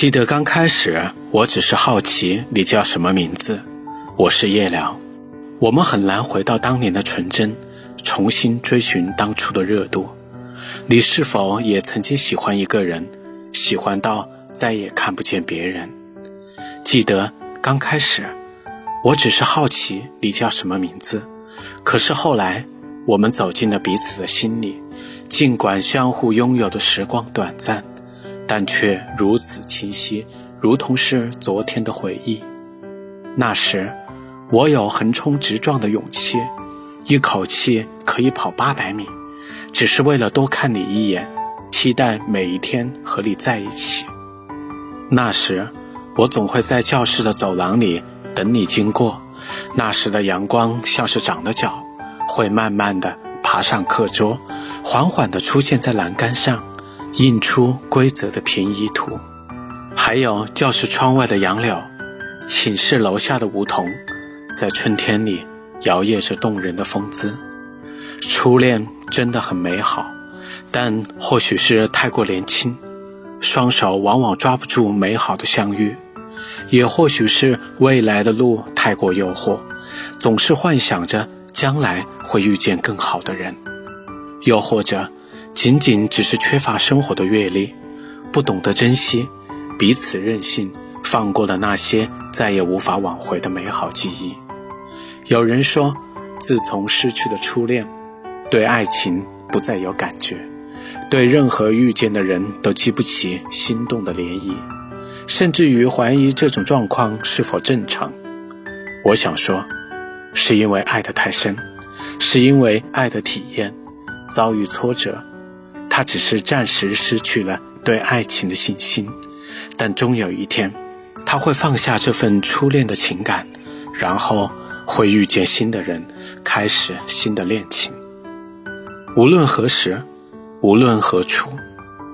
记得刚开始，我只是好奇你叫什么名字。我是叶良。我们很难回到当年的纯真，重新追寻当初的热度。你是否也曾经喜欢一个人，喜欢到再也看不见别人？记得刚开始，我只是好奇你叫什么名字。可是后来，我们走进了彼此的心里，尽管相互拥有的时光短暂。但却如此清晰，如同是昨天的回忆。那时，我有横冲直撞的勇气，一口气可以跑八百米，只是为了多看你一眼，期待每一天和你在一起。那时，我总会在教室的走廊里等你经过。那时的阳光像是长了脚，会慢慢的爬上课桌，缓缓的出现在栏杆上。印出规则的平移图，还有教室窗外的杨柳，寝室楼下的梧桐，在春天里摇曳着动人的风姿。初恋真的很美好，但或许是太过年轻，双手往往抓不住美好的相遇；也或许是未来的路太过诱惑，总是幻想着将来会遇见更好的人；又或者。仅仅只是缺乏生活的阅历，不懂得珍惜，彼此任性，放过了那些再也无法挽回的美好记忆。有人说，自从失去了初恋，对爱情不再有感觉，对任何遇见的人都激不起心动的涟漪，甚至于怀疑这种状况是否正常。我想说，是因为爱得太深，是因为爱的体验遭遇挫折。他只是暂时失去了对爱情的信心，但终有一天，他会放下这份初恋的情感，然后会遇见新的人，开始新的恋情。无论何时，无论何处，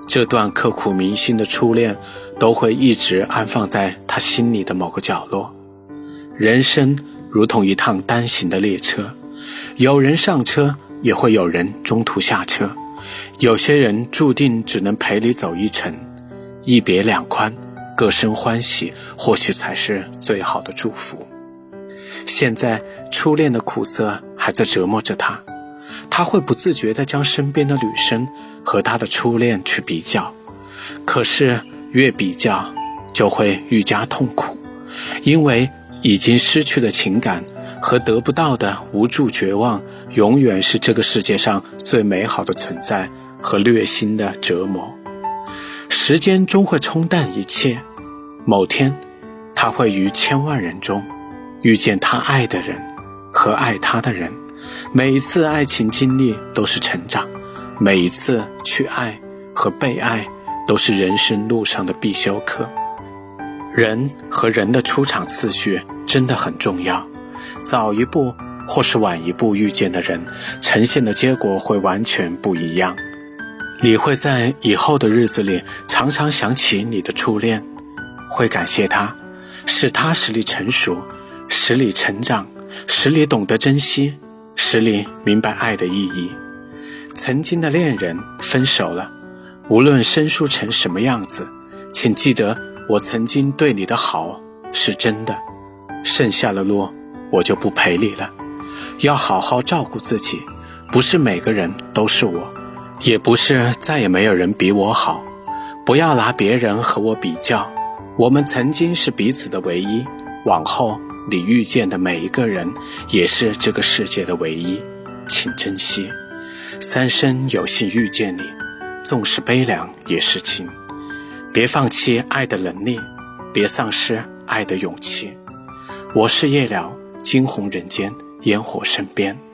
这段刻骨铭心的初恋都会一直安放在他心里的某个角落。人生如同一趟单行的列车，有人上车，也会有人中途下车。有些人注定只能陪你走一程，一别两宽，各生欢喜，或许才是最好的祝福。现在初恋的苦涩还在折磨着他，他会不自觉地将身边的女生和他的初恋去比较，可是越比较就会愈加痛苦，因为已经失去的情感和得不到的无助绝望，永远是这个世界上最美好的存在。和虐心的折磨，时间终会冲淡一切。某天，他会于千万人中遇见他爱的人和爱他的人。每一次爱情经历都是成长，每一次去爱和被爱都是人生路上的必修课。人和人的出场次序真的很重要，早一步或是晚一步遇见的人，呈现的结果会完全不一样。你会在以后的日子里常常想起你的初恋，会感谢他，是他使你成熟，使你成长，使你懂得珍惜，使你明白爱的意义。曾经的恋人分手了，无论生疏成什么样子，请记得我曾经对你的好是真的。剩下的路我就不陪你了，要好好照顾自己，不是每个人都是我。也不是再也没有人比我好，不要拿别人和我比较。我们曾经是彼此的唯一，往后你遇见的每一个人也是这个世界的唯一，请珍惜。三生有幸遇见你，纵使悲凉也是情。别放弃爱的能力，别丧失爱的勇气。我是夜聊，惊鸿人间，烟火身边。